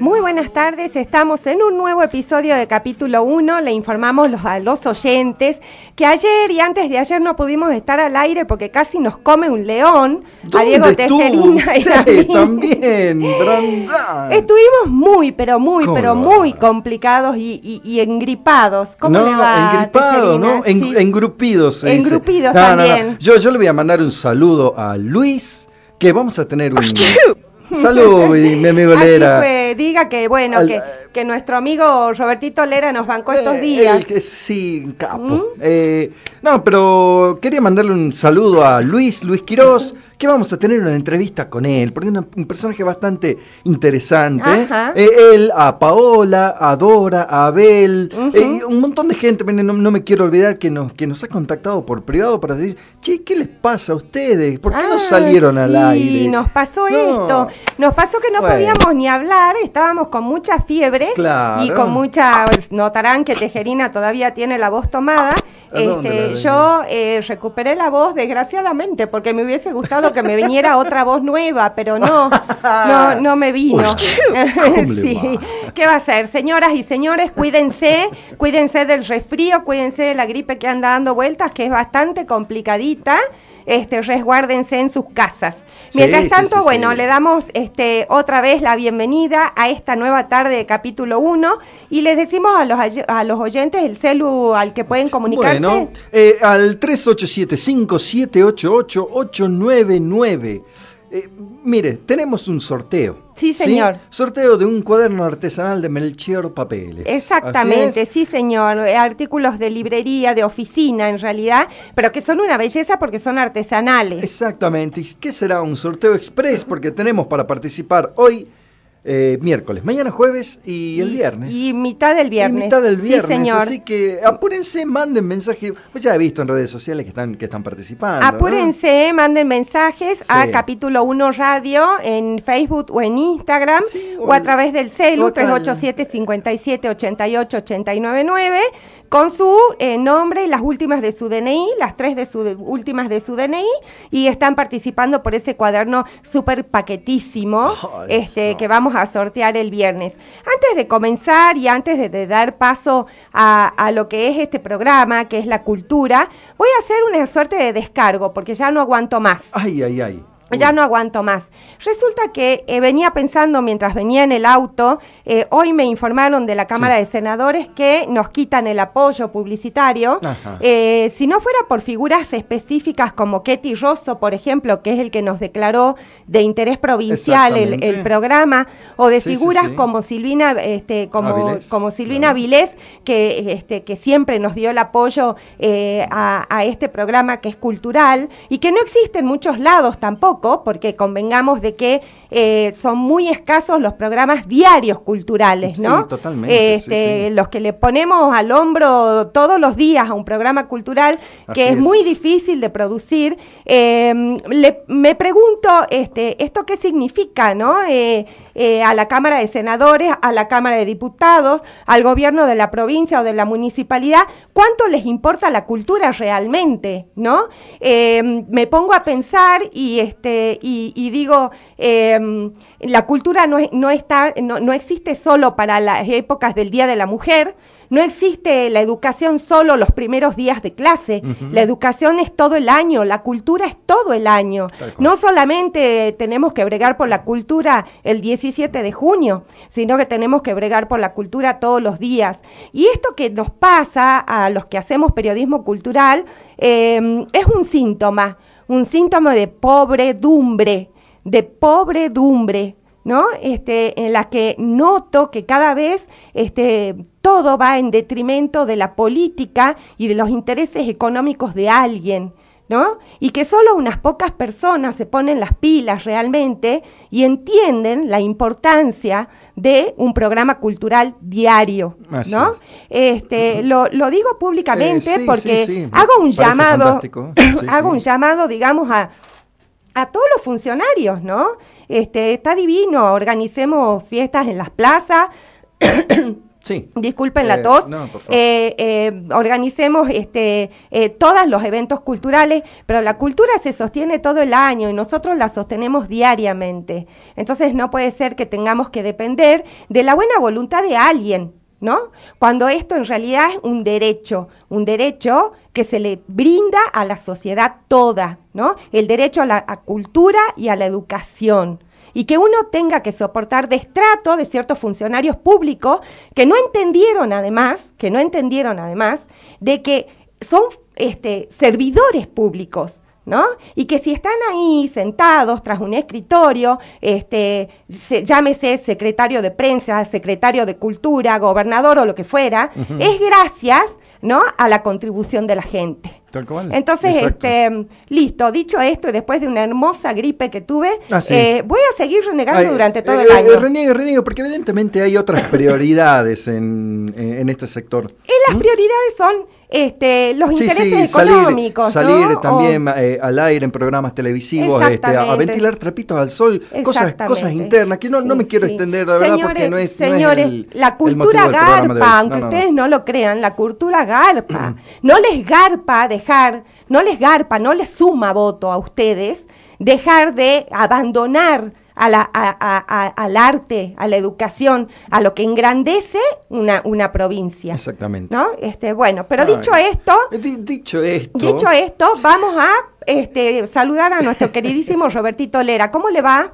muy buenas tardes, estamos en un nuevo episodio de capítulo 1. Le informamos los, a los oyentes que ayer y antes de ayer no pudimos estar al aire porque casi nos come un león. A Diego Tejerina y a mí. también, Estuvimos muy, pero muy, pero muy complicados y, y, engripados. ¿Cómo le va? Engripados, ¿no? engrupidos. Engrupidos también. Yo, yo le voy a mandar un saludo a Luis, que vamos a tener un... Salud, mi amigo Lera. Diga que, bueno, que, que, nuestro amigo Robertito Lera nos bancó estos eh, días. sí, capo. ¿Mm? Eh, no, pero quería mandarle un saludo a Luis, Luis Quirós que vamos a tener una entrevista con él, porque es un personaje bastante interesante. Eh, él, a Paola, a Dora, a Abel, eh, un montón de gente, no, me quiero olvidar que nos, que nos ha contactado por privado para decir, che, ¿qué les pasa a ustedes? ¿Por qué no ah, salieron al aire? Sí, nos pasó esto, nos pasó que no podíamos ni hablar, estábamos con mucha fiebre y con mucha, notarán que Tejerina todavía tiene la voz tomada. Este, yo eh, recuperé la voz desgraciadamente porque me hubiese gustado que me viniera otra voz nueva, pero no, no, no me vino. sí. ¿Qué va a ser? Señoras y señores, cuídense, cuídense del resfrío, cuídense de la gripe que anda dando vueltas, que es bastante complicadita. Este, resguárdense en sus casas. Mientras tanto, bueno, le damos este, otra vez la bienvenida a esta nueva tarde de capítulo 1 y les decimos a los, a los oyentes el celu al que pueden comunicarse. Bueno, eh, al 387-5788-899. Eh, mire, tenemos un sorteo. Sí, señor. Sorteo de un cuaderno artesanal de Melchior Papeles. Exactamente, sí, señor. Eh, artículos de librería, de oficina, en realidad, pero que son una belleza porque son artesanales. Exactamente. ¿Y qué será un sorteo express? Porque tenemos para participar hoy eh, miércoles, mañana jueves y el viernes. Y mitad del viernes. Y mitad del viernes. Sí, señor. Así que apúrense, manden mensajes. Pues ya he visto en redes sociales que están, que están participando. Apúrense, manden mensajes a Capítulo 1 Radio en Facebook o en Instagram o, a través del celu 387 57 88 899 con su eh, nombre y las últimas de su DNI, las tres de su, últimas de su DNI, y están participando por ese cuaderno súper paquetísimo este, que vamos a sortear el viernes. Antes de comenzar y antes de, dar paso a, a, lo que es este programa, que es la cultura, voy a hacer una suerte de descargo, porque ya no aguanto más. Ay, ay, ay. Ya no aguanto más. Resulta que eh, venía pensando mientras venía en el auto, eh, hoy me informaron de la Cámara de Senadores que nos quitan el apoyo publicitario. Eh, si no fuera por figuras específicas como Ketty Rosso, por ejemplo, que es el que nos declaró de interés provincial el, programa, o de figuras como Silvina, este, como, como Silvina Vilés, que, este, que siempre nos dio el apoyo a, a este programa que es cultural y que no existe en muchos lados tampoco porque convengamos de que eh, son muy escasos los programas diarios culturales, ¿no? Sí, totalmente. Este, los que le ponemos al hombro todos los días a un programa cultural que es, muy difícil de producir. Em, me pregunto, este, ¿esto qué significa, no? Eh, eh, a la Cámara de Senadores, a la Cámara de Diputados, al gobierno de la provincia o de la municipalidad, ¿cuánto les importa la cultura realmente, no? Em, me pongo a pensar y este este, y, digo, em, la cultura no, no está, no, existe solo para las épocas del Día de la Mujer, no existe la educación solo los primeros días de clase, la educación es todo el año, la cultura es todo el año. No solamente tenemos que bregar por la cultura el 17 de junio, sino que tenemos que bregar por la cultura todos los días. Y esto que nos pasa a los que hacemos periodismo cultural eh, es un síntoma, un síntoma de pobredumbre, de pobredumbre. ¿No? Este, en la que noto que cada vez este, todo va en detrimento de la política y de los intereses económicos de alguien. ¿no? Y que solo unas pocas personas se ponen las pilas realmente y entienden la importancia de un programa cultural diario, ¿no? Este, lo, lo, digo públicamente eh, porque hago un llamado, hago un llamado, digamos, a, a todos los funcionarios, ¿no? Este, está divino, organicemos fiestas en las plazas. Sí. Disculpen la eh, tos. Eh, eh, organicemos este, todos los eventos culturales, pero la cultura se sostiene todo el año y nosotros la sostenemos diariamente. Entonces no puede ser que tengamos que depender de la buena voluntad de alguien, ¿no? Cuando esto en realidad es un derecho, un derecho que se le brinda a la sociedad toda, ¿no? El derecho a la cultura y a la educación. Y que uno tenga que soportar destrato de ciertos funcionarios públicos que no entendieron además, que no entendieron además, de que son este, servidores públicos, ¿no? Y que si están ahí sentados tras un escritorio, este, llámese secretario de prensa, secretario de cultura, gobernador o lo que fuera, es gracias, ¿no? A la contribución de la gente. Entonces, este, listo, dicho esto, y después de una hermosa gripe que tuve, ah, eh, voy a seguir renegando durante todo eh, el año. Eh, reniego, reniego, porque evidentemente hay otras prioridades en, en este sector. Y las ¿Mm? prioridades son este, los intereses económicos. Salir, también al aire en programas televisivos, este, a, ventilar trapitos al sol, cosas, cosas internas, que no, no me quiero extender, la verdad, porque no es. Señores, la cultura garpa, aunque ustedes no lo crean, la cultura garpa. no les garpa de dejar, no les garpa, no les suma voto a ustedes, dejar de abandonar a la, al arte, a la educación, a lo que engrandece una, una provincia. Exactamente. ¿no? Este, bueno, pero dicho esto, dicho esto, dicho esto, vamos a este, saludar a nuestro queridísimo Robertito Lera. ¿Cómo le va?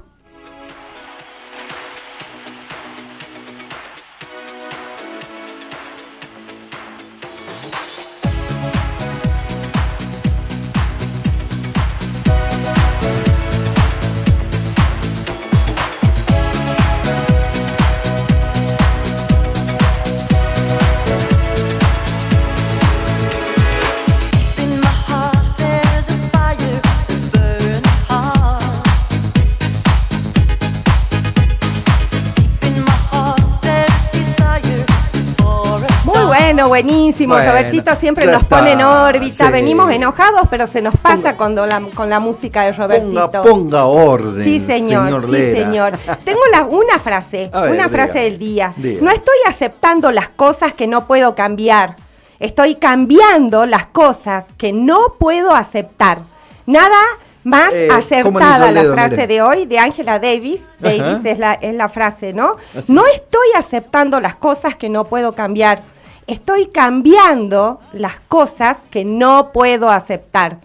Buenísimo. Robertito siempre nos pone en órbita. Venimos enojados, pero se nos pasa con la música de Robertito. Ponga, orden. Sí, señor. sí, señor. Tengo la, una frase, una frase del día. No estoy aceptando las cosas que no puedo cambiar. Estoy cambiando las cosas que no puedo aceptar. Nada más eh, acertada la frase de hoy de Angela Davis. Davis es la, es la frase, ¿no? No estoy aceptando las cosas que no puedo cambiar estoy cambiando las cosas que no puedo aceptar.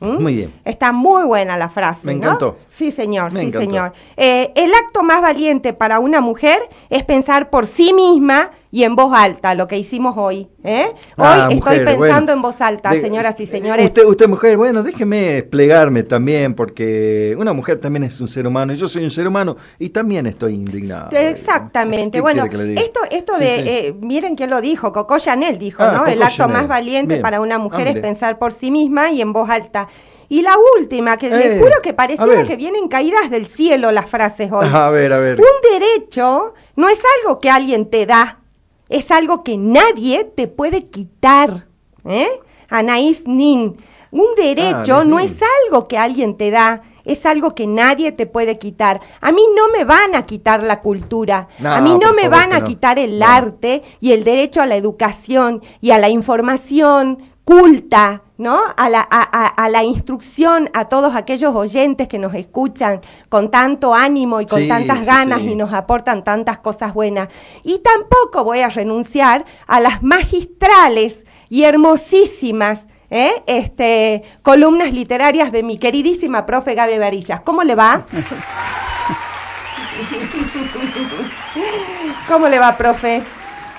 ¿Mm? Muy bien. Está muy buena la frase. Me encantó. Sí, señor, sí, señor. Eh, el acto más valiente para una mujer es pensar por sí misma y en voz alta, lo que hicimos hoy. ¿eh? Ah, hoy estoy pensando en voz alta, señoras y señores. Usted, usted, mujer, bueno, déjeme desplegarme también, porque una mujer también es un ser humano, y yo soy un ser humano, y también estoy indignado. Exactamente. Bueno, esto, esto de, eh, miren quién lo dijo, Coco Chanel dijo, ah, ¿no? el acto más valiente para una mujer es pensar por sí misma y en voz alta. Y la última, que les eh, juro que pareciera que vienen caídas del cielo las frases hoy. A ver, a ver. Un derecho no es algo que alguien te da, es algo que nadie te puede quitar. ¿eh? Anaís Nin. Un derecho ah, no es algo que alguien te da, es algo que nadie te puede quitar. A mí no me van a quitar la cultura, a mí no me van a quitar el arte y el derecho a la educación y a la información culta, ¿no? A la, a, la, instrucción a todos aquellos oyentes que nos escuchan con tanto ánimo y con tantas ganas y nos aportan tantas cosas buenas. Y tampoco voy a renunciar a las magistrales y hermosísimas ¿eh? este, columnas literarias de mi queridísima profe Gaby Varillas. ¿Cómo le va? ¿Cómo le va, profe?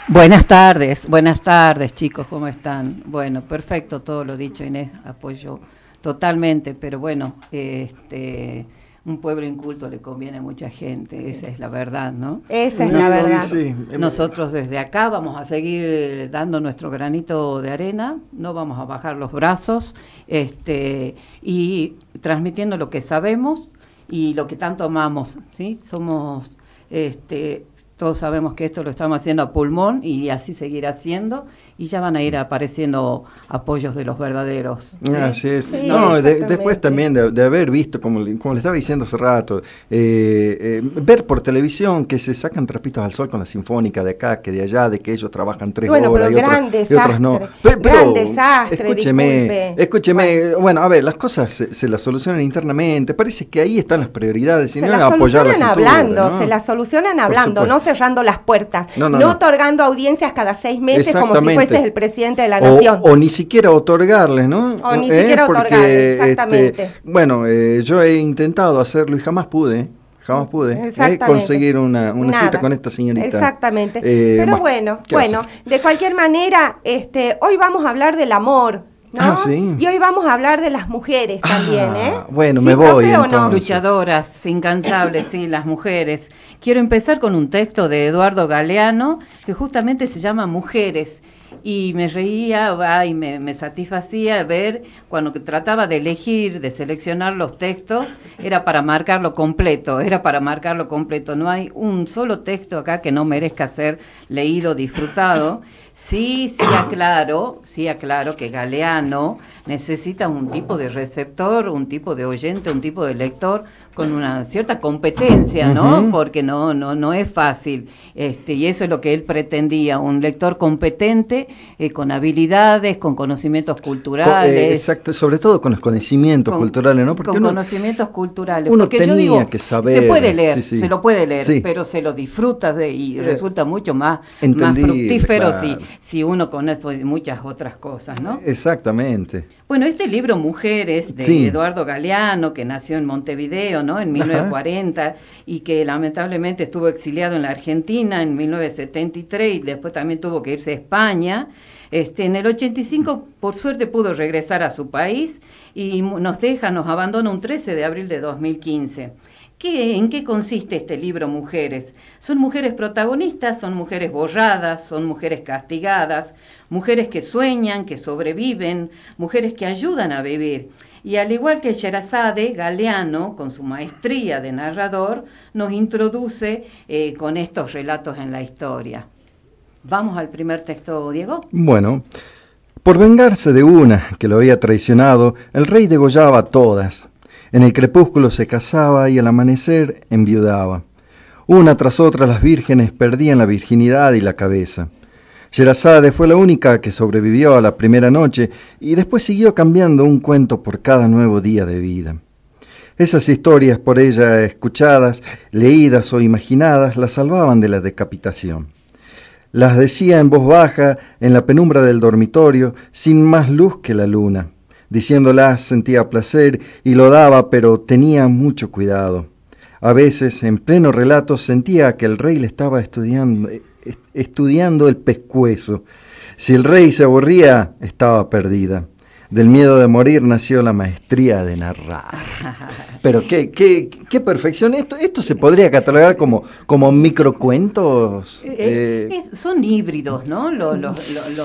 Buenas tardes, buenas tardes chicos, ¿cómo están? Bueno, perfecto todo lo dicho Inés, apoyo totalmente, pero bueno, este, un pueblo inculto le conviene a mucha gente, esa es la verdad, ¿no? Esa es la verdad. Nosotros desde acá vamos a seguir dando nuestro granito de arena, no vamos a bajar los brazos, este, y transmitiendo lo que sabemos y lo que tanto amamos, ¿sí? Somos este, todos sabemos que esto lo estamos haciendo a pulmón y así seguirá haciendo y ya van a ir apareciendo apoyos de los verdaderos. Así es. no, después también de, haber visto, como, como le estaba diciendo hace rato, eh, eh, ver por televisión que se sacan trapitos al sol con la sinfónica de acá, que de allá, de que ellos trabajan tres horas y, otros, no. Pero, desastre, escúcheme, escúcheme, bueno. a ver, las cosas se, las solucionan internamente, parece que ahí están las prioridades, y se no las solucionan hablando, se las solucionan hablando, no cerrando las puertas, no, otorgando audiencias cada seis meses como si fuese es el presidente de la nación. O, ni siquiera otorgarles, ¿no? O ni siquiera ¿Eh? otorgarles, exactamente. bueno, eh, yo he intentado hacerlo y jamás pude jamás pude ¿eh? conseguir una, una cita con esta señorita. Exactamente. Pero bueno, bueno, de cualquier manera, este, hoy vamos a hablar del amor. ¿no? Ah, sí. Y hoy vamos a hablar de las mujeres ah, también, ¿eh? Bueno, me voy. No? Luchadoras, incansables, sí, las mujeres. Quiero empezar con un texto de Eduardo Galeano que justamente se llama Mujeres y me reía y me, satisfacía ver cuando trataba de elegir, de seleccionar los textos, era para marcarlo completo, era para marcarlo completo. No hay un solo texto acá que no merezca ser leído, disfrutado. Sí, sí aclaro, sí aclaro que Galeano necesita un tipo de receptor, un tipo de oyente, un tipo de lector con una cierta competencia, ¿no? Porque no, no, no es fácil. Este, y eso es lo que él pretendía, un lector competente, eh, con habilidades, con conocimientos culturales. Eh, exacto, sobre todo con los conocimientos culturales, ¿no? Porque con conocimientos culturales. Uno tenía que saber. Se puede leer, se lo puede leer, pero se lo disfruta de, y eh, resulta mucho más, más fructífero si, si uno conoce muchas otras cosas, ¿no? Exactamente. Bueno, este libro Mujeres de Eduardo Galeano, que nació en Montevideo, ¿no? En 1940 y que lamentablemente estuvo exiliado en la Argentina en 1973 y después también tuvo que irse a España. Este, en el 85, por suerte, pudo regresar a su país y nos deja, nos abandona un 13 de abril de 2015. ¿Qué, ¿En qué consiste este libro Mujeres? Son mujeres protagonistas, son mujeres borradas, son mujeres castigadas, mujeres que sueñan, que sobreviven, mujeres que ayudan a vivir. Y al igual que Sherazade, Galeano, con su maestría de narrador, nos introduce eh, con estos relatos en la historia. Vamos al primer texto, Diego. Bueno, por vengarse de una que lo había traicionado, el rey degollaba a todas. En el crepúsculo se casaba y al amanecer enviudaba. Una tras otra las vírgenes perdían la virginidad y la cabeza. Sherazade fue la única que sobrevivió a la primera noche y después siguió cambiando un cuento por cada nuevo día de vida. Esas historias por ella escuchadas, leídas o imaginadas la salvaban de la decapitación. Las decía en voz baja en la penumbra del dormitorio, sin más luz que la luna. Diciéndolas sentía placer y lo daba, pero tenía mucho cuidado. A veces, en pleno relato, sentía que el rey le estaba estudiando, estudiando el pescuezo. Si el rey se aburría, estaba perdida. Del miedo de morir nació la maestría de narrar. Pero qué, qué, qué perfección. Esto, esto se podría catalogar como, como microcuentos. Eh, eh, son híbridos, ¿no? Los, los,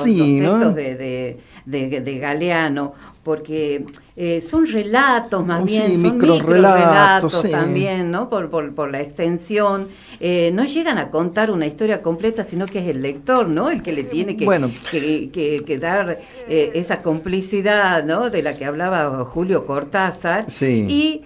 textos de, de, de, Galeano, porque eh, son relatos más oh, bien, son micro, relatos, también, ¿no? Por, por, la extensión. Eh, no llegan a contar una historia completa, sino que es el lector, ¿no? El que le tiene que, que, dar eh, esa complicidad, ¿no? De la que hablaba Julio Cortázar. Y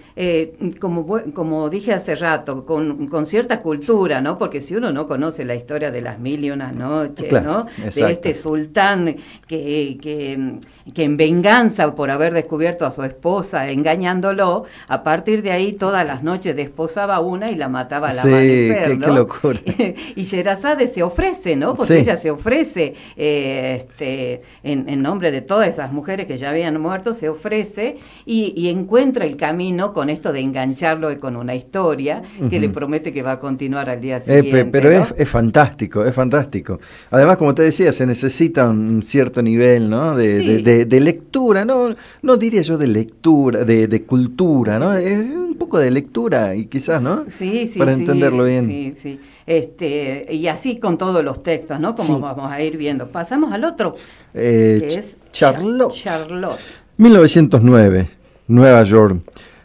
como, como dije hace rato, con, con, cierta cultura, ¿no? Porque si uno no conoce la historia de las mil y una noches, ¿no? De este sultán que, que, que en venganza por haber descubierto a su esposa engañándolo, a partir de ahí todas las noches desposaba una y la mataba a la sí, qué, locura. y Sherazade se ofrece, ¿no? Porque ella se ofrece eh, este, en, nombre de todas esas mujeres que ya habían muerto, se ofrece y, encuentra el camino con esto de engancharlo y con una historia que le promete que va a continuar al día eh, siguiente. pero es, fantástico, es fantástico. Además, como te decía, se necesita un cierto nivel ¿no? de, de lectura, no, no diría yo de lectura, de, de cultura, ¿no? Es un poco de lectura y quizás, ¿no? Sí, sí. Para entenderlo bien. Sí, sí. Este, y así con todos los textos, ¿no? Como vamos a ir viendo. Pasamos al otro, eh, que es Charlotte. Charlotte. 1909, Nueva York.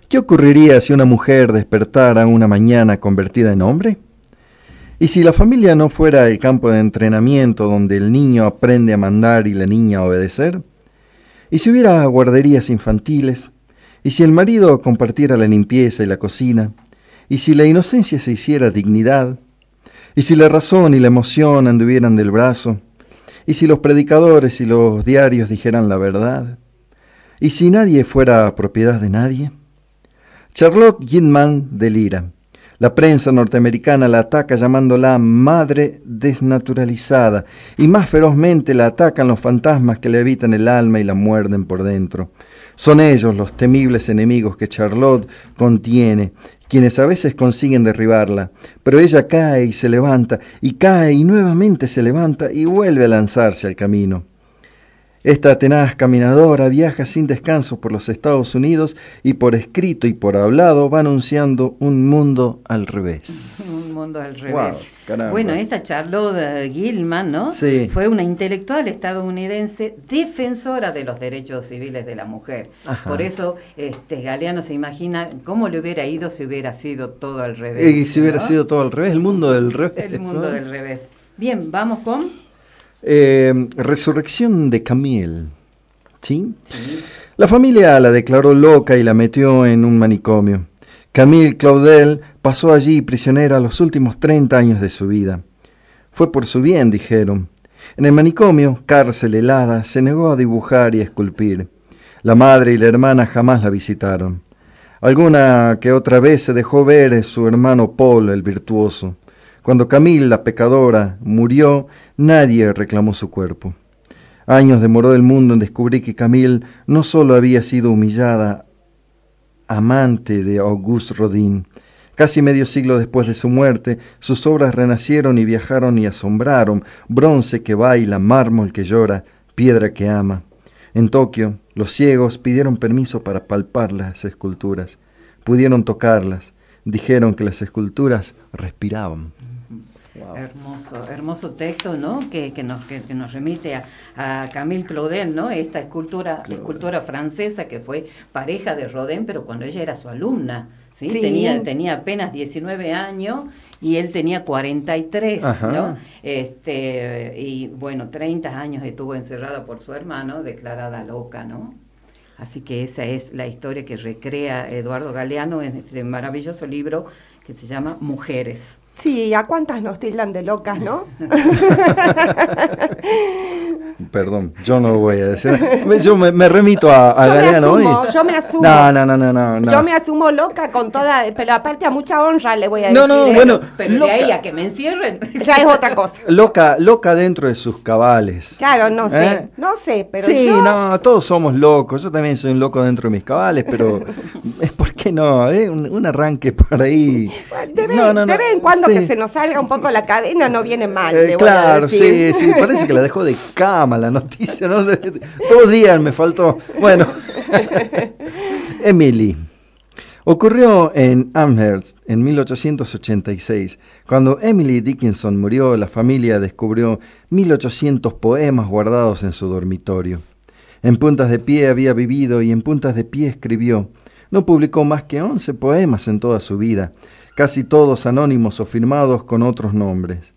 ¿Qué ocurriría si una mujer despertara una mañana convertida en hombre? ¿Y si la familia no fuera el campo de entrenamiento donde el niño aprende a mandar y la niña a obedecer? ¿Y si hubiera guarderías infantiles? ¿Y si el marido compartiera la limpieza y la cocina? ¿Y si la inocencia se hiciera dignidad? ¿Y si la razón y la emoción anduvieran del brazo? ¿Y si los predicadores y los diarios dijeran la verdad? ¿Y si nadie fuera propiedad de nadie? Charlotte Gilman delira. La prensa norteamericana la ataca llamándola madre desnaturalizada y más ferozmente la atacan los fantasmas que le habitan el alma y la muerden por dentro. Son ellos los temibles enemigos que Charlotte contiene, quienes a veces consiguen derribarla, pero ella cae y se levanta, y cae y nuevamente se levanta y vuelve a lanzarse al camino. Esta tenaz caminadora viaja sin descanso por los Estados Unidos y por escrito y por hablado va anunciando un mundo al revés. un mundo al revés. bueno, esta Charlotte Gilman, ¿no? Sí. Fue una intelectual estadounidense defensora de los derechos civiles de la mujer. Por eso este Galeano se imagina cómo le hubiera ido si hubiera sido todo al revés. Y si hubiera sido todo al revés, el mundo del revés. El mundo del revés. Bien, vamos con eh, resurrección de Camille. ¿Sí? La familia la declaró loca y la metió en un manicomio. Camille Claudel pasó allí prisionera los últimos 30 años de su vida. Fue por su bien, dijeron. En el manicomio, cárcel helada, se negó a dibujar y esculpir. La madre y la hermana jamás la visitaron. Alguna que otra vez se dejó ver su hermano Paul, el virtuoso. Cuando Camille, la pecadora, murió, nadie reclamó su cuerpo. Años demoró el mundo en descubrir que Camille no sólo había sido humillada, amante de Auguste Rodin, Casi medio siglo después de su muerte, sus obras renacieron y viajaron y asombraron, bronce que baila, mármol que llora, piedra que ama. En Tokio, los ciegos pidieron permiso para palpar las esculturas. Pudieron tocarlas, dijeron que las esculturas respiraban. Hermoso, hermoso texto, ¿no? Que, que, nos, que, nos remite a, a, Camille Claudel, ¿no? Esta escultura, escultora francesa que fue pareja de Rodin, pero cuando ella era su alumna, ¿sí? Tenía, tenía apenas 19 años y él tenía 43, ¿no? Este, y bueno, 30 años estuvo encerrada por su hermano, declarada loca, ¿no? Así que esa es la historia que recrea Eduardo Galeano en este maravilloso libro que se llama Mujeres. Sí, ¿a cuántas nos tildan de locas, no? Perdón, yo no voy a decir. Yo me, remito a, a Galeano hoy. Yo me asumo. No, no, no, no, no, Yo me asumo loca con toda. Pero aparte a mucha honra le voy a decir. No, no, bueno. Pero loca, de ahí a que me encierren. Ya es otra cosa. Loca, loca dentro de sus cabales. Claro, no sé. ¿Eh? No sé, pero. Sí, no, todos somos locos. Yo también soy un loco dentro de mis cabales, pero. ¿Por qué no? ¿Eh? Un, arranque por ahí. De vez, no, no, de vez en cuando que se nos salga un poco la cadena no viene mal. Eh, claro, sí, sí, parece que la dejó de cama la noticia, ¿no? Dos días me faltó. Bueno, Emily. Ocurrió en Amherst en 1886. Cuando Emily Dickinson murió, la familia descubrió 1800 poemas guardados en su dormitorio. En puntas de pie había vivido y en puntas de pie escribió. No publicó más que once poemas en toda su vida, casi todos anónimos o firmados con otros nombres.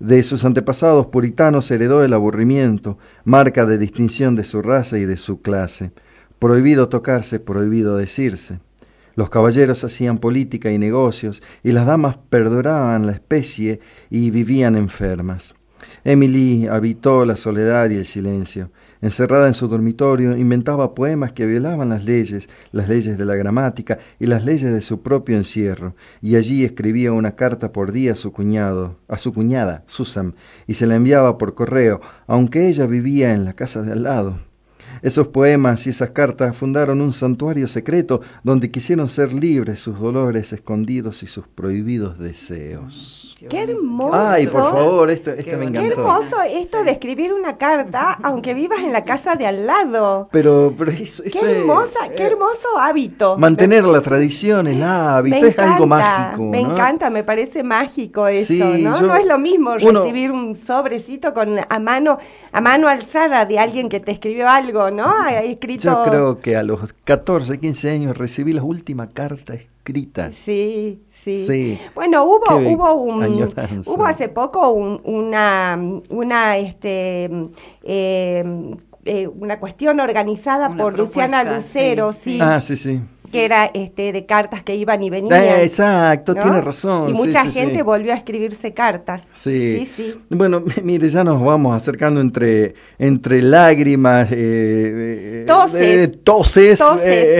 De sus antepasados puritanos heredó el aburrimiento, marca de distinción de su raza y de su clase. Prohibido tocarse, prohibido decirse. Los caballeros hacían política y negocios, y las damas perduraban la especie y vivían enfermas. Emily habitó la soledad y el silencio. Encerrada en su dormitorio, inventaba poemas que violaban las leyes, las leyes de la gramática y las leyes de su propio encierro, y allí escribía una carta por día a su cuñado, a su cuñada, Susan, y se la enviaba por correo, aunque ella vivía en la casa de al lado. Esos poemas y esas cartas fundaron un santuario secreto donde quisieron ser libres sus dolores escondidos y sus prohibidos deseos. ¡Qué hermoso! Ay, por favor, esto, esto me encantó. Qué hermoso esto de escribir una carta aunque vivas en la casa de al lado. Pero, pero eso, qué hermosa, qué eh, hermoso hábito. Mantener la tradición, el hábito, es algo mágico. Me encanta, me parece mágico eso, ¿no? no es lo mismo recibir un sobrecito con a mano, a mano alzada de alguien que te escribió algo ¿no? escrito... Yo creo que a los 14, 15 años recibí la última carta escrita. Sí, sí. Bueno, hubo, hubo un, hubo hace poco una, una, este, eh, eh, una cuestión organizada por Luciana Lucero, sí. Ah, sí, sí que era este de cartas que iban y venían. Eh, exacto, tiene razón. Y mucha gente volvió a escribirse cartas. Sí. sí, Bueno, mire, ya nos vamos acercando entre, entre lágrimas, eh, eh toses. Eh, toses.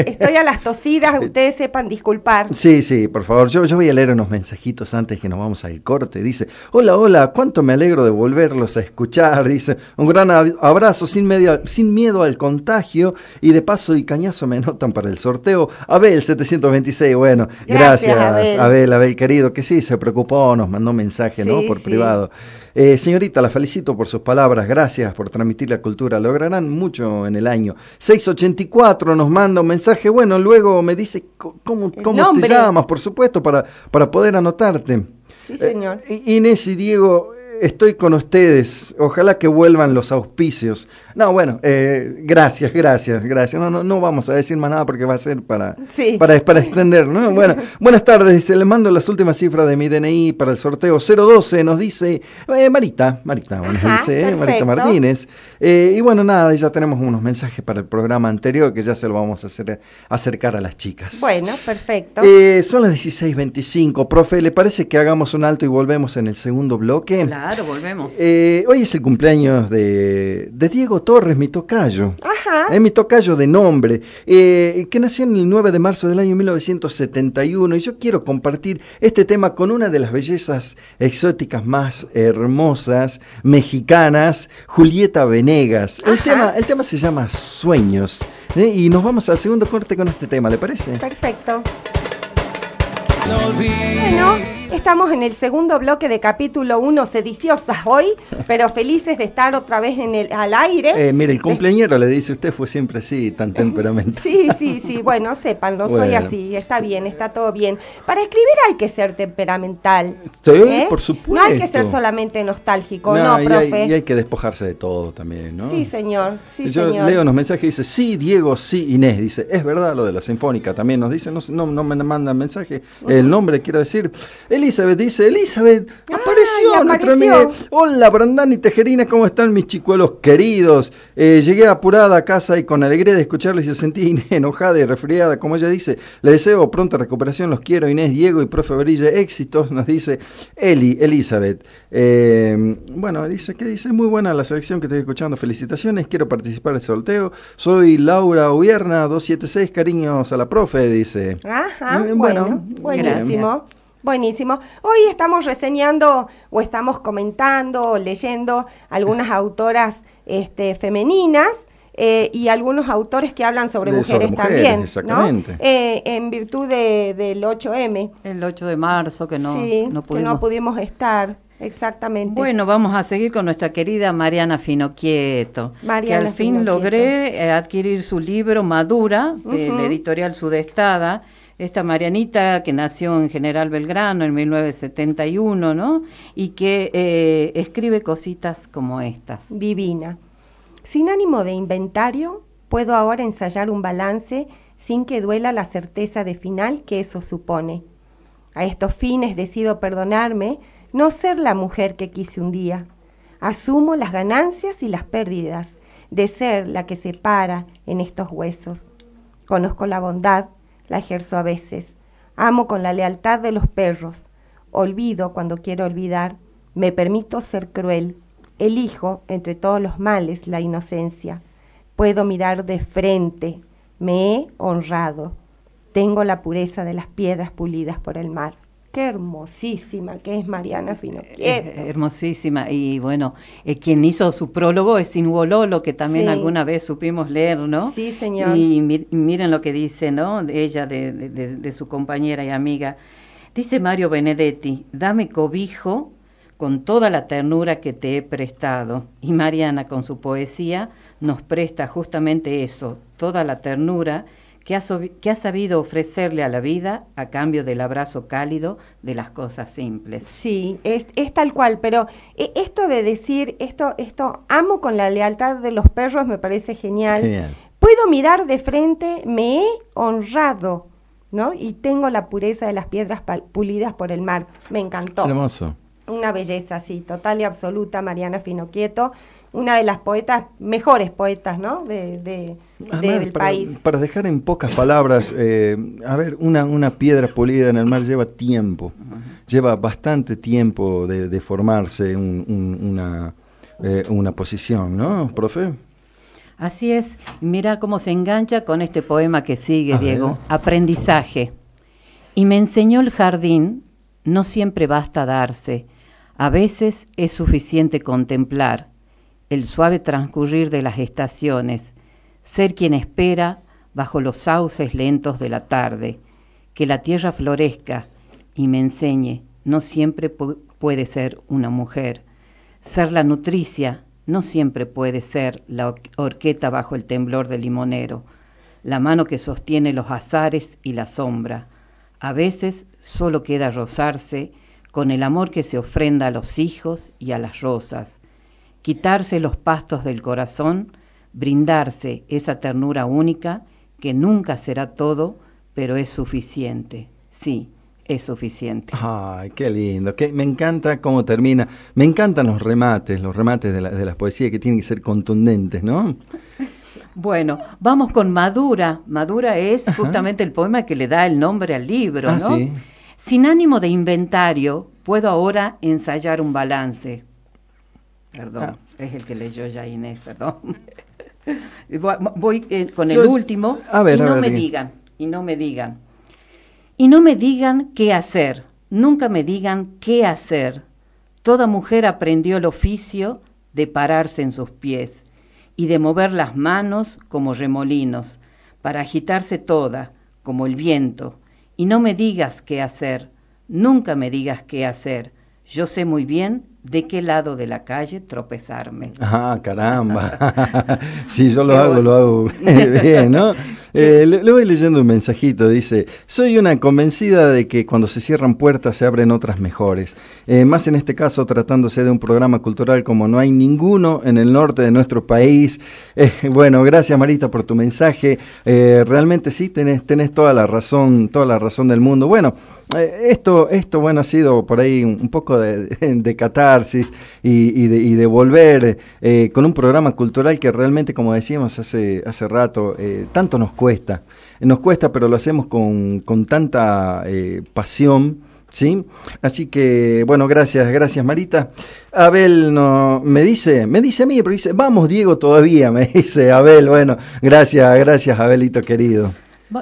Estoy a las tosidas, ustedes sepan disculpar. Sí, sí, por favor. Yo, yo voy a leer unos mensajitos antes que nos vamos al corte. Dice, hola, hola, cuánto me alegro de volverlos a escuchar. Dice, un gran abrazo sin, medio, sin miedo al contagio y de paso y cañazo me notan para el sorteo Abel 726, bueno, gracias, Abel. Abel. querido, que sí, se preocupó, nos mandó mensaje, ¿no? Por privado. Eh, señorita, la felicito por sus palabras, gracias por transmitir la cultura, lograrán mucho en el año. 684 nos manda un mensaje, bueno, luego me dice cómo, cómo te llamas, por supuesto, para, para poder anotarte. Sí, señor. Eh, Inés y Diego, estoy con ustedes. Ojalá que vuelvan los auspicios. No, bueno, eh, gracias, gracias, gracias. No, no, no vamos a decir más nada porque va a ser para, para, para extender, ¿no? Bueno, buenas tardes, dice, le mando las últimas cifras de mi DNI para el sorteo 012, nos dice eh, Marita, Marita, bueno, dice, eh, Marita Martínez. Eh, y bueno, nada, ya tenemos unos mensajes para el programa anterior que ya se lo vamos a hacer acercar a las chicas. Bueno, perfecto. son las 16.25. Profe, ¿le parece que hagamos un alto y volvemos en el segundo bloque? Claro, volvemos. hoy es el cumpleaños de, de Diego Torres, mi tocayo. Ajá. Es mi tocayo de nombre, eh, que nació en el 9 de marzo del año 1971. Y yo quiero compartir este tema con una de las bellezas exóticas más hermosas mexicanas, Julieta Venegas. El tema, el tema se llama Sueños. ¿eh? Y nos vamos al segundo corte con este tema, ¿le parece? Perfecto. Bueno, estamos en el segundo bloque de capítulo 1, sediciosas hoy, pero felices de estar otra vez en el, al aire. Eh, mire, el cumpleañero le dice usted fue siempre así, tan temperamento. sí, sí, sí, bueno, sépanlo, soy así, está bien, está todo bien. Para escribir hay que ser temperamental. Sí, ¿eh? por supuesto. No hay que ser solamente nostálgico, no, profe. y hay que despojarse de todo también, ¿no? Sí, señor, sí, Yo leo unos mensajes y dice, sí, Diego, sí, Inés, dice, es verdad lo de la sinfónica, también nos dice, no, no, no me mandan mensaje el nombre, quiero decir. Elizabeth dice, Elizabeth, apareció, nuestra amiga. Hola, Brandani Tejerina, ¿cómo están mis chicuelos queridos? Eh, llegué apurada a casa y con alegría de escucharles y sentí enojada y resfriada, como ella dice. Le deseo pronta recuperación, los quiero, Inés, Diego y profe Brille, éxitos, nos dice Eli, Elizabeth. Eh, bueno, dice que dice, muy buena la selección que estoy escuchando, felicitaciones, quiero participar del sorteo. Soy Laura Ubierna, 276, cariños a la profe, dice. Ajá, eh, bueno, buenísimo. Buenísimo. Hoy estamos reseñando o estamos comentando o leyendo algunas autoras este, femeninas eh, y algunos autores que hablan sobre, mujeres, también. Exactamente. Eh, en virtud del 8M. El 8 de marzo, que no, no, pudimos. que no pudimos estar. Exactamente. Bueno, vamos a seguir con nuestra querida Mariana Finoquieto, que al fin logré eh, adquirir su libro Madura, de la editorial Sudestada, esta Marianita que nació en General Belgrano en 1971, ¿no? Y que eh, escribe cositas como estas. Divina. Sin ánimo de inventario, puedo ahora ensayar un balance sin que duela la certeza de final que eso supone. A estos fines decido perdonarme no ser la mujer que quise un día. Asumo las ganancias y las pérdidas de ser la que se para en estos huesos. Conozco la bondad, la ejerzo a veces. Amo con la lealtad de los perros. Olvido cuando quiero olvidar. Me permito ser cruel. Elijo entre todos los males la inocencia. Puedo mirar de frente. Me he honrado. Tengo la pureza de las piedras pulidas por el mar. Qué hermosísima que es Mariana Finocchieto. Eh, hermosísima. Y bueno, eh, quien hizo su prólogo es Singuololo, que también alguna vez supimos leer, ¿no? Sí, señor. Y, miren lo que dice, ¿no? De ella, de, de su compañera y amiga. Dice Mario Benedetti, dame cobijo con toda la ternura que te he prestado. Y Mariana, con su poesía, nos presta justamente eso, toda la ternura que ha, sabido ofrecerle a la vida a cambio del abrazo cálido de las cosas simples. Sí, es, tal cual, pero eh, esto de decir, esto, esto, amo con la lealtad de los perros me parece genial. Puedo mirar de frente, me he honrado, ¿no? Y tengo la pureza de las piedras pulidas por el mar. Me encantó. Hermoso. Una belleza, sí, total y absoluta, Mariana Finoquieto una de las poetas, mejores poetas, ¿no? De, del país. Para dejar en pocas palabras, eh, a ver, una, una piedra pulida en el mar lleva tiempo, lleva bastante tiempo de, formarse una, eh, una posición, ¿no, profe? Así es, mira cómo se engancha con este poema que sigue, Diego, aprendizaje. Y me enseñó el jardín, no siempre basta darse, a veces es suficiente contemplar el suave transcurrir de las estaciones, ser quien espera bajo los sauces lentos de la tarde, que la tierra florezca y me enseñe, no siempre puede ser una mujer, ser la nutricia, no siempre puede ser la horqueta bajo el temblor del limonero, la mano que sostiene los azares y la sombra. A veces solo queda rozarse con el amor que se ofrenda a los hijos y a las rosas, quitarse los pastos del corazón, brindarse esa ternura única que nunca será todo, pero es suficiente. Sí, es suficiente. Ay, qué lindo. Que me encanta cómo termina. Me encantan los remates, los remates de, la, de las poesías que tienen que ser contundentes, ¿no? Bueno, vamos con Madura. Madura es justamente el poema que le da el nombre al libro, ah, ¿no? Sin ánimo de inventario, puedo ahora ensayar un balance Perdón, ah. es el que leyó ya Inés, perdón. Voy eh, con el último y no me digan, y no me digan. Y no me digan qué hacer, nunca me digan qué hacer. Toda mujer aprendió el oficio de pararse en sus pies y de mover las manos como remolinos, para agitarse toda, como el viento. Y no me digas qué hacer, nunca me digas qué hacer. Yo sé muy bien de qué lado de la calle tropezarme. Ah, caramba. sí, yo lo hago, lo hago bien, ¿no? Eh, le, voy leyendo un mensajito, dice, soy una convencida de que cuando se cierran puertas se abren otras mejores. Eh, más en este caso tratándose de un programa cultural como no hay ninguno en el norte de nuestro país. Eh, bueno, gracias Marita por tu mensaje. realmente sí, tenés, tenés toda la razón, toda la razón del mundo. Bueno, esto, esto, bueno, ha sido por ahí un, poco de, de catarsis y, de, y de, volver con un programa cultural que realmente, como decíamos hace, hace rato, tanto nos cuesta. Nos cuesta, pero lo hacemos con, con tanta eh, pasión. ¿Sí? Así que, bueno, gracias, gracias Marita. Abel no, me dice, me dice a mí, pero dice, vamos Diego todavía, me dice Abel. Bueno, gracias, gracias Abelito querido.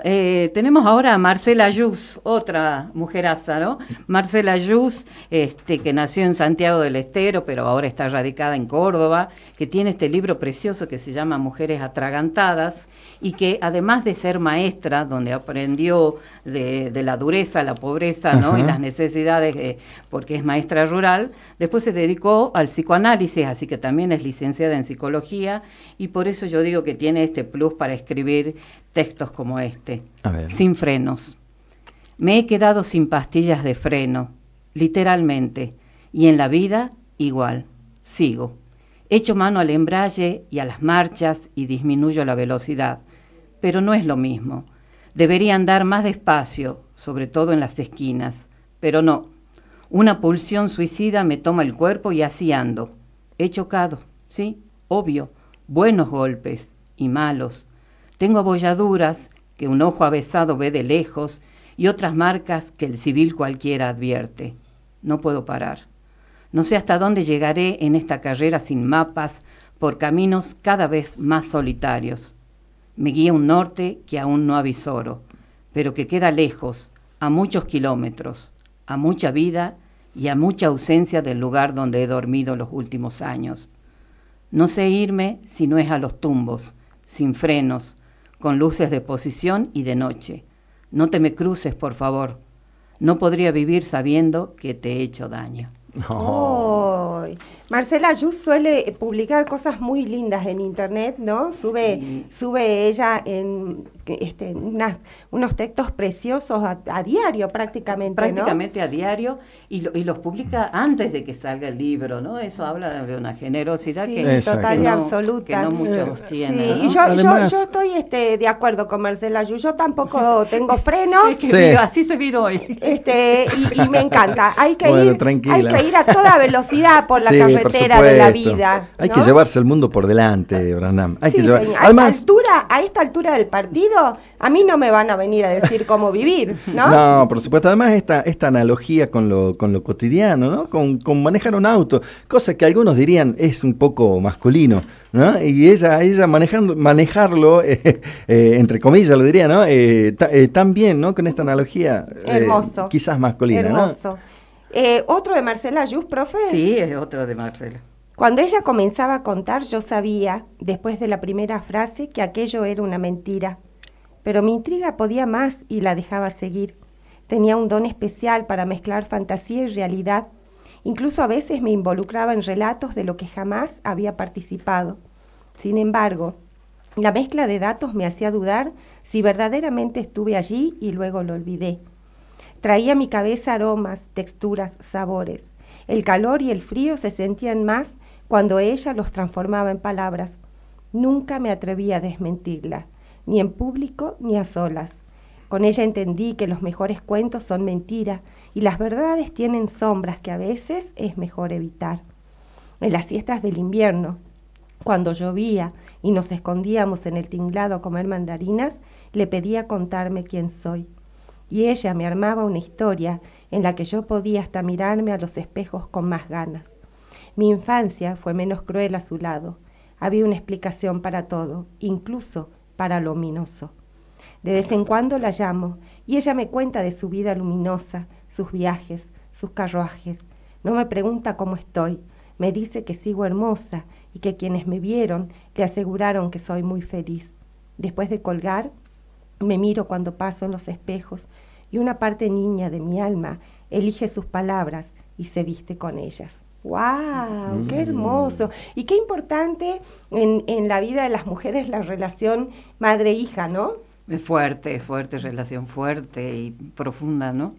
Eh, tenemos ahora a Marcela Yus, otra mujeraza, ¿no? Marcela Yus, este, que nació en Santiago del Estero, pero ahora está radicada en Córdoba, que tiene este libro precioso que se llama Mujeres Atragantadas, y que además de ser maestra, donde aprendió de, la dureza, la pobreza ¿no? y las necesidades, eh, porque es maestra rural, después se dedicó al psicoanálisis, así que también es licenciada en psicología, y por eso yo digo que tiene este plus para escribir textos como este, sin frenos. Me he quedado sin pastillas de freno, literalmente, y en la vida igual, sigo. Echo mano al embrague y a las marchas y disminuyo la velocidad, pero no es lo mismo. Debería andar más despacio, sobre todo en las esquinas, pero no. Una pulsión suicida me toma el cuerpo y así ando. He chocado, sí, obvio, buenos golpes y malos. Tengo abolladuras que un ojo avesado ve de lejos y otras marcas que el civil cualquiera advierte. No puedo parar. No sé hasta dónde llegaré en esta carrera sin mapas, por caminos cada vez más solitarios. Me guía un norte que aún no avisoro, pero que queda lejos, a muchos kilómetros, a mucha vida y a mucha ausencia del lugar donde he dormido los últimos años. No sé irme si no es a los tumbos, sin frenos, con luces de posición y de noche. No te me cruces, por favor. No podría vivir sabiendo que te he hecho daño. Marcela Yus suele publicar cosas muy lindas en internet, ¿no? Sube, sube ella en este, unos textos preciosos a, diario prácticamente. Prácticamente a diario y, los publica antes de que salga el libro, ¿no? Eso habla de una generosidad que, total y absoluta. que no muchos tienen. Y yo, yo, yo, estoy este, de acuerdo con Marcela Yus, yo tampoco tengo frenos. así se vio hoy. Este, y, me encanta. Hay que, ir, hay que ir a toda velocidad por la carretera de la vida. Hay que llevarse el mundo por delante, Branham. Hay que llevar... Además, a, esta altura, a esta altura del partido, a mí no me van a venir a decir cómo vivir, ¿no? No, por supuesto. Además, esta, esta analogía con lo, con lo cotidiano, ¿no? Con, con manejar un auto, cosa que algunos dirían es un poco masculino. ¿no? Y ella, ella manejando, manejarlo, eh, eh, entre comillas lo diría, ¿no? Eh, eh también, ¿no? Con esta analogía. Hermoso. quizás masculina, Hermoso. Eh, ¿Otro de Marcela Yus, profe? Sí, es otro de Marcela. Cuando ella comenzaba a contar, yo sabía, después de la primera frase, que aquello era una mentira. Pero mi intriga podía más y la dejaba seguir. Tenía un don especial para mezclar fantasía y realidad. Incluso a veces me involucraba en relatos de lo que jamás había participado. Sin embargo, la mezcla de datos me hacía dudar si verdaderamente estuve allí y luego lo olvidé. Traía a mi cabeza aromas, texturas, sabores. El calor y el frío se sentían más cuando ella los transformaba en palabras. Nunca me atreví a desmentirla, ni en público ni a solas. Con ella entendí que los mejores cuentos son mentiras y las verdades tienen sombras que a veces es mejor evitar. En las siestas del invierno, cuando llovía y nos escondíamos en el tinglado a comer mandarinas, le pedía contarme quién soy y ella me armaba una historia en la que yo podía hasta mirarme a los espejos con más ganas. Mi infancia fue menos cruel a su lado. Había una explicación para todo, incluso para lo ominoso. De vez en cuando la llamo y ella me cuenta de su vida luminosa, sus viajes, sus carruajes. No me pregunta cómo estoy, me dice que sigo hermosa y que quienes me vieron le aseguraron que soy muy feliz. Después de colgar, me miro cuando paso en los espejos y una parte niña de mi alma elige sus palabras y se viste con ellas. ¡Wow! ¡Qué mm. hermoso! Y qué importante en, en la vida de las mujeres la relación madre-hija, ¿no? Es fuerte, fuerte, relación fuerte y profunda, ¿no?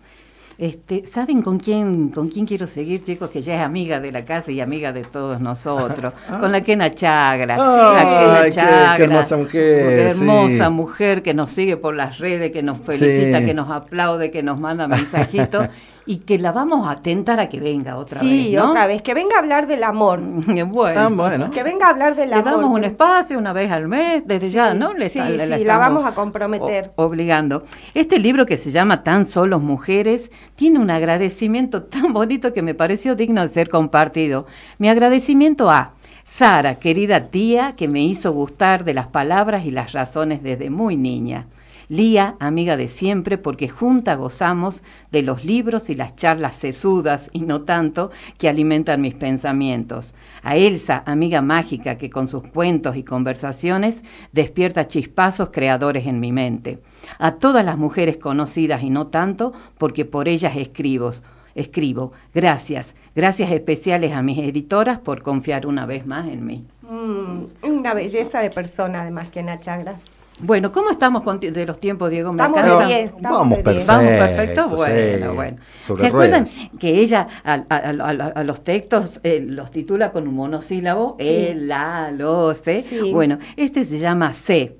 Este, ¿Saben con quién, con quién quiero seguir, chicos? Que ya es amiga de la casa y amiga de todos nosotros. Con la Kena Chagra. la Kena Chagra. Qué, hermosa mujer. hermosa mujer que nos sigue por las redes, que nos felicita, que nos aplaude, que nos manda mensajitos. y que la vamos a tentar a que venga otra vez. Sí, otra vez, que venga a hablar del amor. bueno. Ah, bueno. Que venga a hablar del amor. Le damos un espacio una vez al mes, desde ya, ¿no? Le, sí, sí, la vamos a comprometer. obligando. Este libro que se llama Tan solos mujeres tiene un agradecimiento tan bonito que me pareció digno de ser compartido. Mi agradecimiento a Sara, querida tía, que me hizo gustar de las palabras y las razones desde muy niña. Lía, amiga de siempre, porque junta gozamos de los libros y las charlas sesudas y no tanto que alimentan mis pensamientos. A Elsa, amiga mágica que con sus cuentos y conversaciones despierta chispazos creadores en mi mente. A todas las mujeres conocidas y no tanto, porque por ellas escribo. Escribo. Gracias. Gracias especiales a mis editoras por confiar una vez más en mí. Mm, una belleza de persona, además que Nachagra. Bueno, ¿cómo estamos de los tiempos, Diego? ¿Me estamos bien, vamos, perfecto, vamos perfecto. Bueno, bueno. ¿Se acuerdan que ella a, los textos eh, los titula con un monosílabo? El, la, lo, se. Bueno, este se llama C.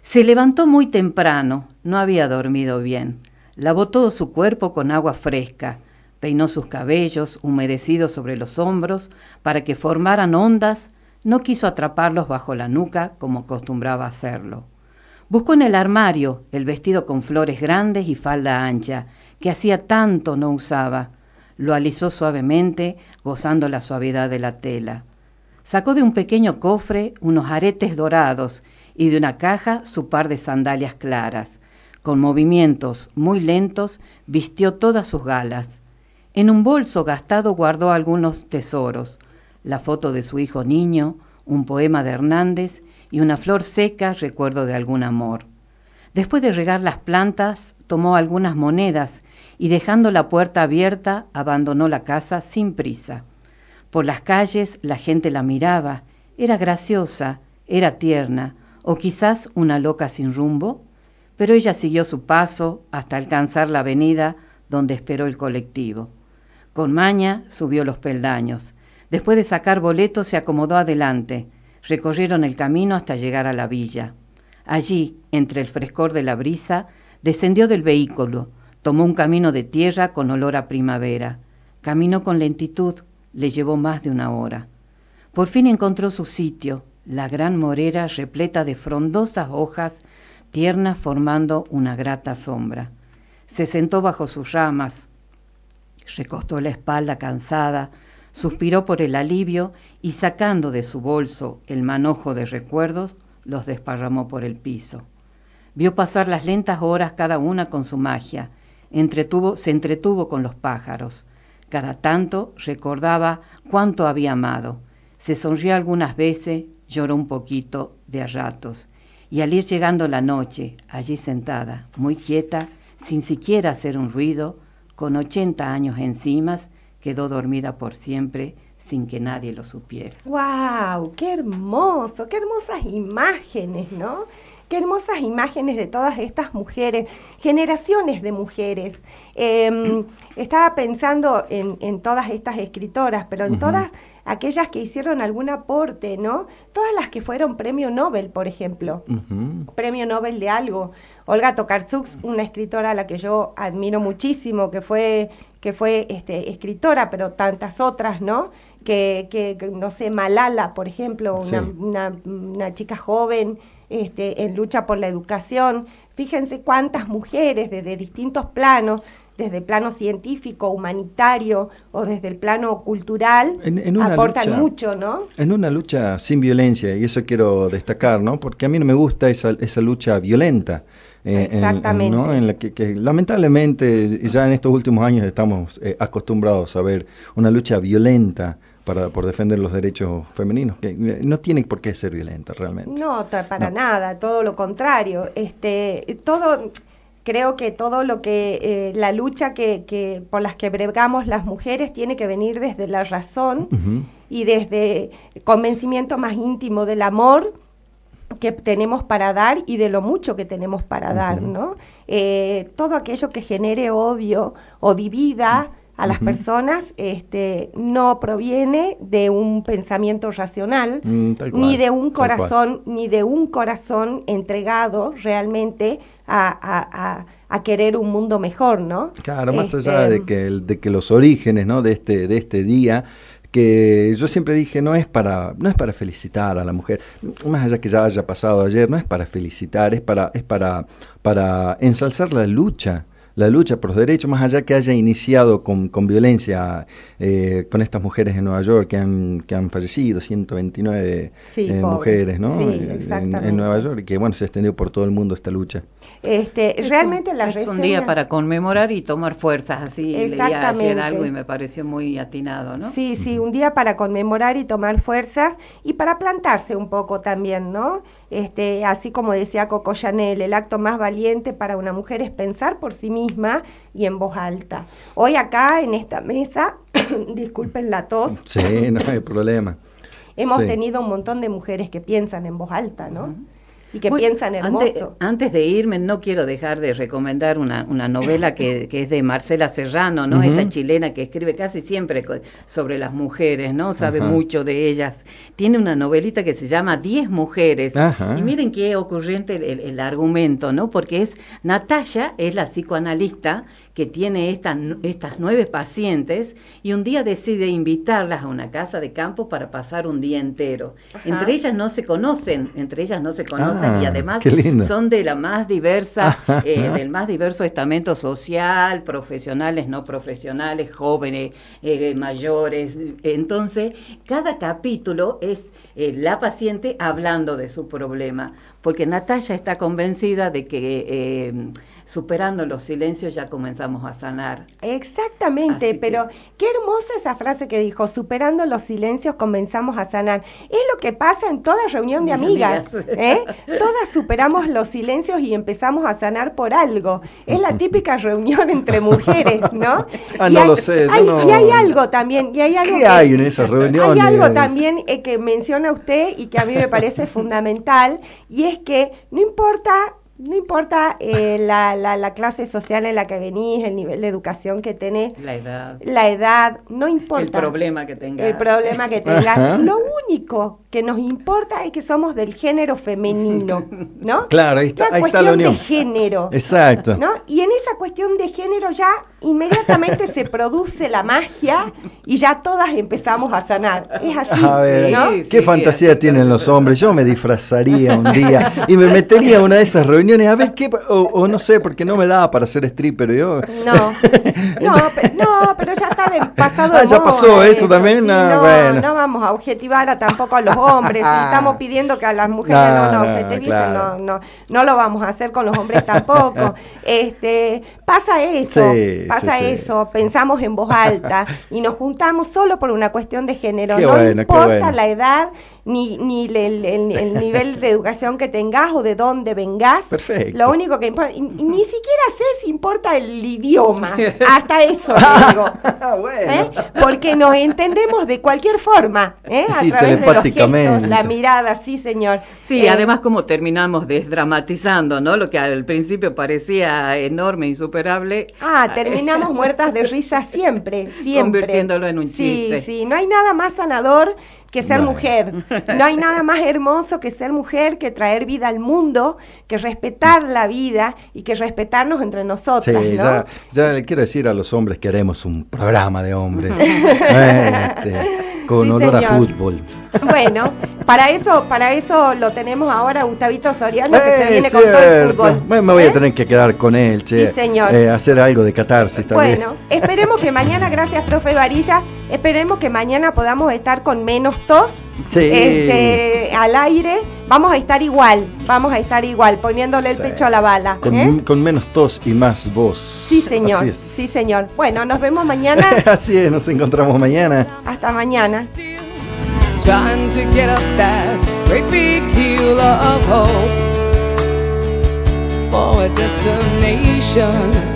Se levantó muy temprano, no había dormido bien. Lavó todo su cuerpo con agua fresca, peinó sus cabellos humedecidos sobre los hombros para que formaran ondas, no quiso atraparlos bajo la nuca como acostumbraba hacerlo Buscó en el armario el vestido con flores grandes y falda ancha, que hacía tanto no usaba. Lo alisó suavemente, gozando la suavidad de la tela. Sacó de un pequeño cofre unos aretes dorados y de una caja su par de sandalias claras. Con movimientos muy lentos vistió todas sus galas. En un bolso gastado guardó algunos tesoros, la foto de su hijo niño, un poema de Hernández y una flor seca recuerdo de algún amor. Después de regar las plantas, tomó algunas monedas y dejando la puerta abierta, abandonó la casa sin prisa. Por las calles la gente la miraba, era graciosa, era tierna, o quizás una loca sin rumbo, pero ella siguió su paso hasta alcanzar la avenida donde esperó el colectivo. Con maña subió los peldaños. Después de sacar boletos se acomodó adelante, recorrieron el camino hasta llegar a la villa. Allí, entre el frescor de la brisa, descendió del vehículo, tomó un camino de tierra con olor a primavera. Caminó con lentitud, le llevó más de una hora. Por fin encontró su sitio, la gran morera repleta de frondosas hojas tiernas formando una grata sombra. Se sentó bajo sus ramas, recostó la espalda cansada, suspiró por el alivio y sacando de su bolso el manojo de recuerdos, los desparramó por el piso. Vio pasar las lentas horas cada una con su magia, entretuvo, se entretuvo con los pájaros. Cada tanto recordaba cuánto había amado. Se sonrió algunas veces, lloró un poquito de a ratos. Y al ir llegando la noche, allí sentada, muy quieta, sin siquiera hacer un ruido, con ochenta años encima, quedó dormida por siempre sin que nadie lo supiera. ¡Wow! ¡Qué hermoso! ¡Qué hermosas imágenes, ¿no? Qué hermosas imágenes de todas estas mujeres, generaciones de mujeres. Em, estaba pensando en, todas estas escritoras, pero en todas aquellas que hicieron algún aporte, ¿no? Todas las que fueron premio Nobel, por ejemplo, premio Nobel de algo. Olga Tokarczuk, una escritora a la que yo admiro muchísimo, que fue que fue este, escritora, pero tantas otras, ¿no? Que, que, no sé, Malala, por ejemplo, una, una, chica joven este, en lucha por la educación. Fíjense cuántas mujeres desde distintos planos desde el plano científico, humanitario o desde el plano cultural, aportan mucho, ¿no? En una lucha sin violencia, y eso quiero destacar, ¿no? Porque a mí no me gusta esa, esa lucha violenta. Eh, Exactamente. En, en la que, lamentablemente ya en estos últimos años estamos eh, acostumbrados a ver una lucha violenta para por defender los derechos femeninos que eh, no tiene por qué ser violenta realmente. No para nada todo lo contrario. Este todo creo que todo lo que eh, la lucha que, que, por las que bregamos las mujeres tiene que venir desde la razón y desde convencimiento más íntimo del amor que tenemos para dar y de lo mucho que tenemos para dar, ¿no? Eh, todo aquello que genere odio o divida a las personas este, no proviene de un pensamiento racional mm, ni de un corazón ni de un corazón entregado realmente a, a, querer un mundo mejor no claro más allá de este, que de que los orígenes no de este de este día que yo siempre dije no es para no es para felicitar a la mujer más allá que ya haya pasado ayer no es para felicitar es para es para para ensalzar la lucha la lucha por los derechos, más allá que haya iniciado con, con violencia eh, con estas mujeres en Nueva York que han, que han fallecido, 129 eh, mujeres ¿no? en, Nueva York, y que bueno, se extendió por todo el mundo esta lucha. Este, realmente la Es un día para conmemorar y tomar fuerzas, así leía ayer algo y me pareció muy atinado, ¿no? Sí, sí, un día para conmemorar y tomar fuerzas y para plantarse un poco también, ¿no? Este, así como decía Coco Chanel, el acto más valiente para una mujer es pensar por sí misma y en voz alta. Hoy acá en esta mesa, disculpen la tos. Sí, no hay problema. Hemos tenido un montón de mujeres que piensan en voz alta, ¿no? Y que piensan hermoso. Antes, de irme, no quiero dejar de recomendar una, una novela que, que, es de Marcela Serrano, ¿no? Esta chilena que escribe casi siempre sobre las mujeres, ¿no? Sabe mucho de ellas. Tiene una novelita que se llama Diez mujeres. Y miren qué ocurriente el, el, argumento, ¿no? Porque es Natalia, es la psicoanalista que tiene estas, estas nueve pacientes y un día decide invitarlas a una casa de campo para pasar un día entero. Entre ellas no se conocen, entre ellas no se conocen y ah, además son de la más diversa, eh, del más diverso estamento social, profesionales, no profesionales, jóvenes, eh, mayores. Entonces, cada capítulo es eh, la paciente hablando de su problema, porque Natalia está convencida de que superando los silencios ya comenzamos a sanar. Exactamente, pero qué hermosa esa frase que dijo, superando los silencios comenzamos a sanar. Es lo que pasa en toda reunión de amigas. ¿eh? Todas superamos los silencios y empezamos a sanar por algo. Es la típica reunión entre mujeres, ¿no? Ah, no lo sé. Y hay algo también. Y hay algo ¿Qué hay en esa reunión? Hay algo también eh, que menciona usted y que a mí me parece fundamental, y es que no importa no importa eh, la, la, la, clase social en la que venís, el nivel de educación que tenés, la edad, la edad no importa. El problema que tengas. El problema que tengas. Lo único que nos importa es que somos del género femenino, ¿no? Claro, ahí está, ahí está la unión. de género. Exacto. ¿no? Y en esa cuestión de género ya inmediatamente se produce la magia y ya todas empezamos a sanar. Es así, ¿no? ¿Qué fantasía tienen los hombres? Yo me disfrazaría un día y me metería en una de esas reuniones a ver qué, o, no sé, porque no me daba para ser stripper yo. No, no, no, pero ya está del pasado. Ah, ya pasó eso, también. Ah, no, bueno. no vamos a objetivar a, tampoco a los hombres. Si estamos pidiendo que a las mujeres no, nos objetivicen, no, no, no lo vamos a hacer con los hombres tampoco. este, pasa eso, pasa eso. Pensamos en voz alta y nos juntamos solo por una cuestión de género. no importa la edad ni, ni el, el, nivel de educación que tengas o de dónde vengas. Perfecto. Lo único que importa, ni siquiera sé si importa el idioma, hasta eso digo. ¿eh? Porque nos entendemos de cualquier forma, ¿eh? a través de los gestos, la mirada, sí señor. Sí, eh, además como terminamos desdramatizando, ¿no? Lo que al principio parecía enorme, insuperable. Ah, terminamos muertas de risa siempre, siempre. Convirtiéndolo en un chiste. Sí, sí, no hay nada más sanador que ser mujer. No hay nada más hermoso que ser mujer, que traer vida al mundo, que respetar la vida y que respetarnos entre nosotros. Sí, ya, ya, le quiero decir a los hombres que haremos un programa de hombres. este, con olor a fútbol. Bueno, para eso, para eso lo tenemos ahora Gustavito Soriano, que se viene con todo el fútbol. Me, voy a ¿Eh? tener que quedar con él, che. Sí, señor. Eh, hacer algo de catarsis también. Bueno, esperemos que mañana, gracias, profe Varilla, esperemos que mañana podamos estar con menos tos. Este, al aire, vamos a estar igual, vamos a estar igual, poniéndole el pecho a la bala. Con, ¿eh? con menos tos y más voz. Sí, señor. Sí, señor. Bueno, nos vemos mañana. Así es, nos encontramos mañana. Hasta mañana. for a destination.